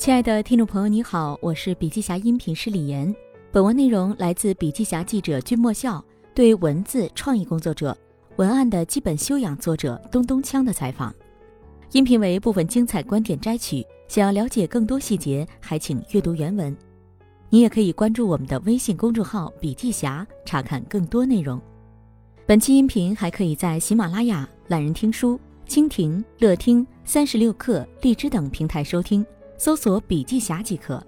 亲爱的听众朋友，你好，我是笔记侠音频师李岩。本文内容来自笔记侠记者君莫笑对文字创意工作者、文案的基本修养作者东东锵的采访。音频为部分精彩观点摘取，想要了解更多细节，还请阅读原文。你也可以关注我们的微信公众号“笔记侠”，查看更多内容。本期音频还可以在喜马拉雅、懒人听书、蜻蜓、乐听、三十六课、荔枝等平台收听，搜索“笔记侠”即可。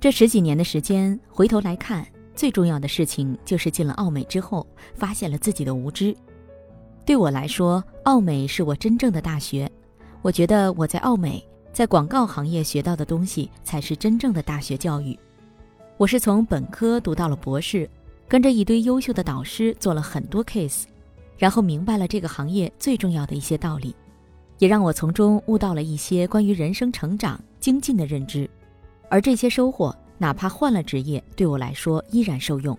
这十几年的时间，回头来看，最重要的事情就是进了奥美之后，发现了自己的无知。对我来说，奥美是我真正的大学。我觉得我在奥美。在广告行业学到的东西才是真正的大学教育。我是从本科读到了博士，跟着一堆优秀的导师做了很多 case，然后明白了这个行业最重要的一些道理，也让我从中悟到了一些关于人生成长精进的认知。而这些收获，哪怕换了职业，对我来说依然受用。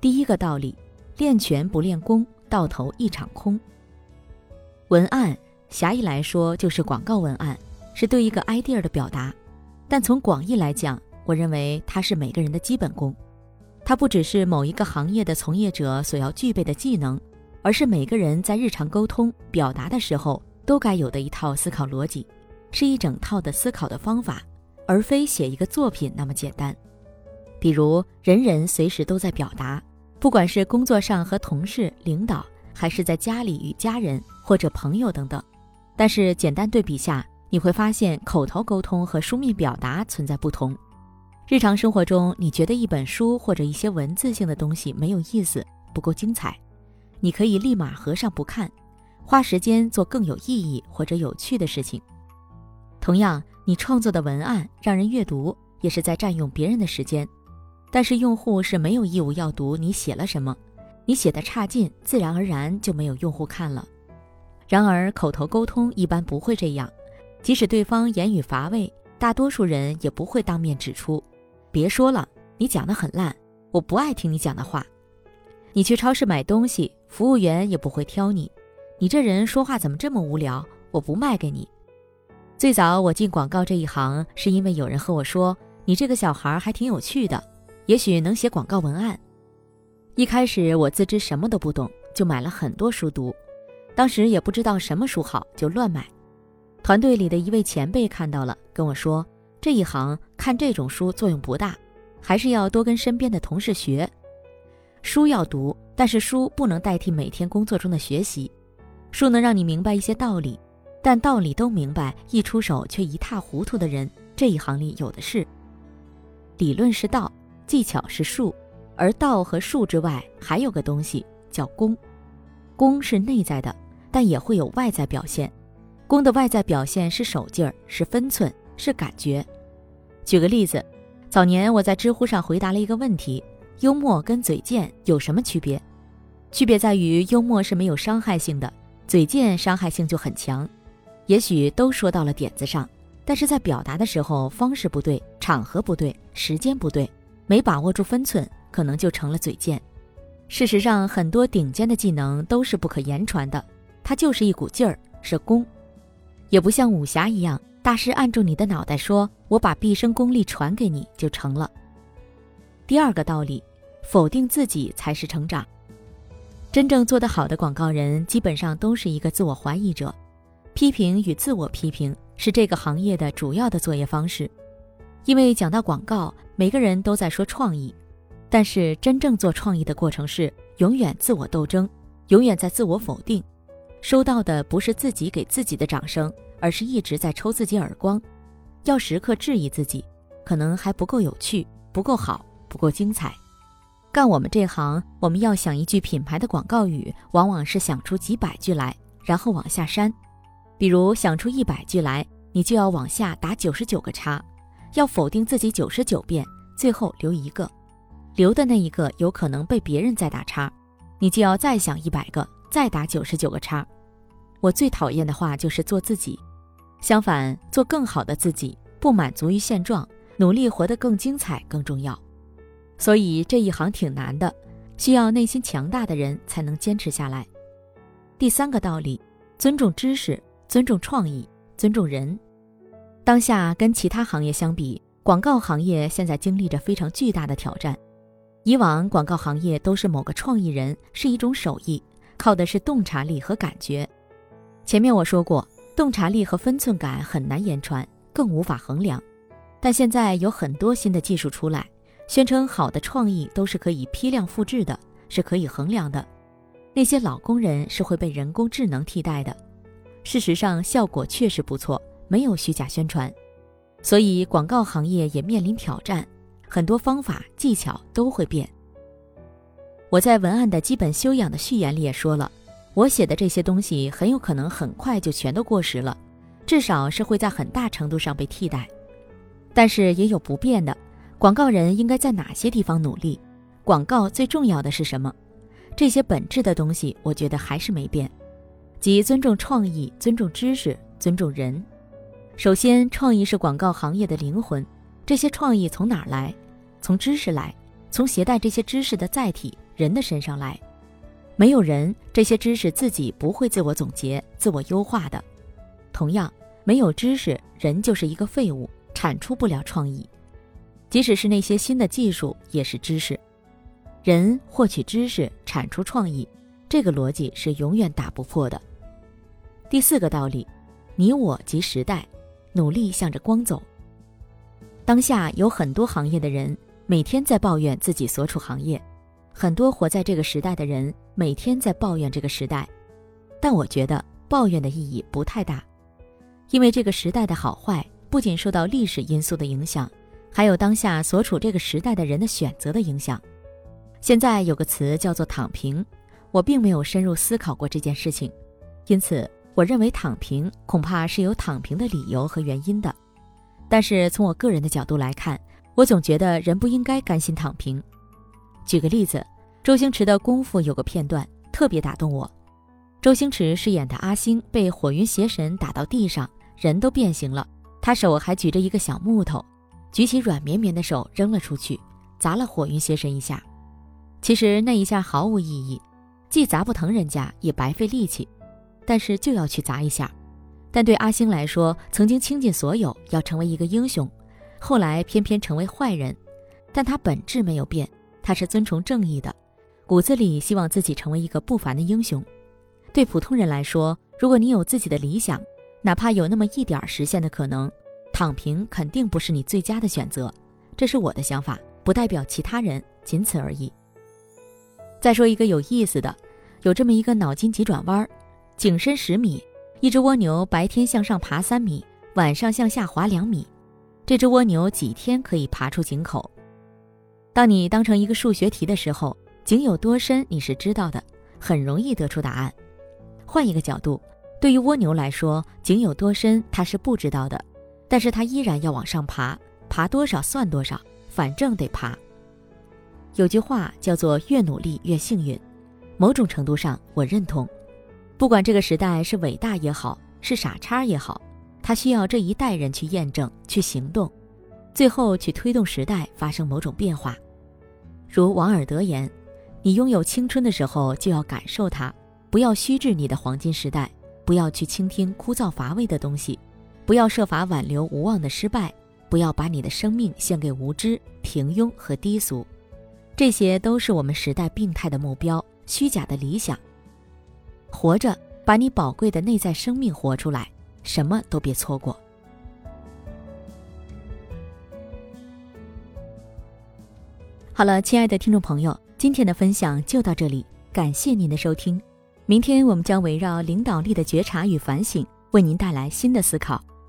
第一个道理：练拳不练功，到头一场空。文案狭义来说就是广告文案。是对一个 idea 的表达，但从广义来讲，我认为它是每个人的基本功。它不只是某一个行业的从业者所要具备的技能，而是每个人在日常沟通表达的时候都该有的一套思考逻辑，是一整套的思考的方法，而非写一个作品那么简单。比如，人人随时都在表达，不管是工作上和同事、领导，还是在家里与家人或者朋友等等，但是简单对比下。你会发现，口头沟通和书面表达存在不同。日常生活中，你觉得一本书或者一些文字性的东西没有意思，不够精彩，你可以立马合上不看，花时间做更有意义或者有趣的事情。同样，你创作的文案让人阅读，也是在占用别人的时间。但是，用户是没有义务要读你写了什么，你写的差劲，自然而然就没有用户看了。然而，口头沟通一般不会这样。即使对方言语乏味，大多数人也不会当面指出。别说了，你讲的很烂，我不爱听你讲的话。你去超市买东西，服务员也不会挑你。你这人说话怎么这么无聊？我不卖给你。最早我进广告这一行，是因为有人和我说，你这个小孩还挺有趣的，也许能写广告文案。一开始我自知什么都不懂，就买了很多书读。当时也不知道什么书好，就乱买。团队里的一位前辈看到了，跟我说：“这一行看这种书作用不大，还是要多跟身边的同事学。书要读，但是书不能代替每天工作中的学习。书能让你明白一些道理，但道理都明白，一出手却一塌糊涂的人，这一行里有的是。理论是道，技巧是术，而道和术之外，还有个东西叫功。功是内在的，但也会有外在表现。”功的外在表现是手劲儿，是分寸，是感觉。举个例子，早年我在知乎上回答了一个问题：幽默跟嘴贱有什么区别？区别在于幽默是没有伤害性的，嘴贱伤害性就很强。也许都说到了点子上，但是在表达的时候方式不对，场合不对，时间不对，没把握住分寸，可能就成了嘴贱。事实上，很多顶尖的技能都是不可言传的，它就是一股劲儿，是功。也不像武侠一样，大师按住你的脑袋说：“我把毕生功力传给你，就成了。”第二个道理，否定自己才是成长。真正做得好的广告人，基本上都是一个自我怀疑者，批评与自我批评是这个行业的主要的作业方式。因为讲到广告，每个人都在说创意，但是真正做创意的过程是永远自我斗争，永远在自我否定。收到的不是自己给自己的掌声，而是一直在抽自己耳光。要时刻质疑自己，可能还不够有趣，不够好，不够精彩。干我们这行，我们要想一句品牌的广告语，往往是想出几百句来，然后往下删。比如想出一百句来，你就要往下打九十九个叉，要否定自己九十九遍，最后留一个，留的那一个有可能被别人再打叉，你就要再想一百个，再打九十九个叉。我最讨厌的话就是做自己，相反，做更好的自己，不满足于现状，努力活得更精彩更重要。所以这一行挺难的，需要内心强大的人才能坚持下来。第三个道理，尊重知识，尊重创意，尊重人。当下跟其他行业相比，广告行业现在经历着非常巨大的挑战。以往广告行业都是某个创意人，是一种手艺，靠的是洞察力和感觉。前面我说过，洞察力和分寸感很难言传，更无法衡量。但现在有很多新的技术出来，宣称好的创意都是可以批量复制的，是可以衡量的。那些老工人是会被人工智能替代的。事实上，效果确实不错，没有虚假宣传。所以，广告行业也面临挑战。很多方法技巧都会变。我在文案的基本修养的序言里也说了，我写的这些东西很有可能很快就全都过时了，至少是会在很大程度上被替代。但是也有不变的，广告人应该在哪些地方努力？广告最重要的是什么？这些本质的东西，我觉得还是没变，即尊重创意、尊重知识、尊重人。首先，创意是广告行业的灵魂，这些创意从哪儿来？从知识来，从携带这些知识的载体人的身上来，没有人，这些知识自己不会自我总结、自我优化的。同样，没有知识，人就是一个废物，产出不了创意。即使是那些新的技术，也是知识。人获取知识，产出创意，这个逻辑是永远打不破的。第四个道理，你我及时代，努力向着光走。当下有很多行业的人。每天在抱怨自己所处行业，很多活在这个时代的人每天在抱怨这个时代，但我觉得抱怨的意义不太大，因为这个时代的好坏不仅受到历史因素的影响，还有当下所处这个时代的人的选择的影响。现在有个词叫做“躺平”，我并没有深入思考过这件事情，因此我认为躺平恐怕是有躺平的理由和原因的。但是从我个人的角度来看，我总觉得人不应该甘心躺平。举个例子，周星驰的《功夫》有个片段特别打动我。周星驰饰演的阿星被火云邪神打到地上，人都变形了，他手还举着一个小木头，举起软绵绵的手扔了出去，砸了火云邪神一下。其实那一下毫无意义，既砸不疼人家，也白费力气，但是就要去砸一下。但对阿星来说，曾经倾尽所有要成为一个英雄。后来偏偏成为坏人，但他本质没有变，他是尊崇正义的，骨子里希望自己成为一个不凡的英雄。对普通人来说，如果你有自己的理想，哪怕有那么一点实现的可能，躺平肯定不是你最佳的选择。这是我的想法，不代表其他人，仅此而已。再说一个有意思的，有这么一个脑筋急转弯：井深十米，一只蜗牛白天向上爬三米，晚上向下滑两米。这只蜗牛几天可以爬出井口？当你当成一个数学题的时候，井有多深你是知道的，很容易得出答案。换一个角度，对于蜗牛来说，井有多深它是不知道的，但是他依然要往上爬，爬多少算多少，反正得爬。有句话叫做“越努力越幸运”，某种程度上我认同。不管这个时代是伟大也好，是傻叉也好。他需要这一代人去验证、去行动，最后去推动时代发生某种变化。如王尔德言：“你拥有青春的时候，就要感受它，不要虚掷你的黄金时代，不要去倾听枯燥乏味的东西，不要设法挽留无望的失败，不要把你的生命献给无知、平庸和低俗。这些都是我们时代病态的目标、虚假的理想。活着，把你宝贵的内在生命活出来。”什么都别错过。好了，亲爱的听众朋友，今天的分享就到这里，感谢您的收听。明天我们将围绕领导力的觉察与反省，为您带来新的思考，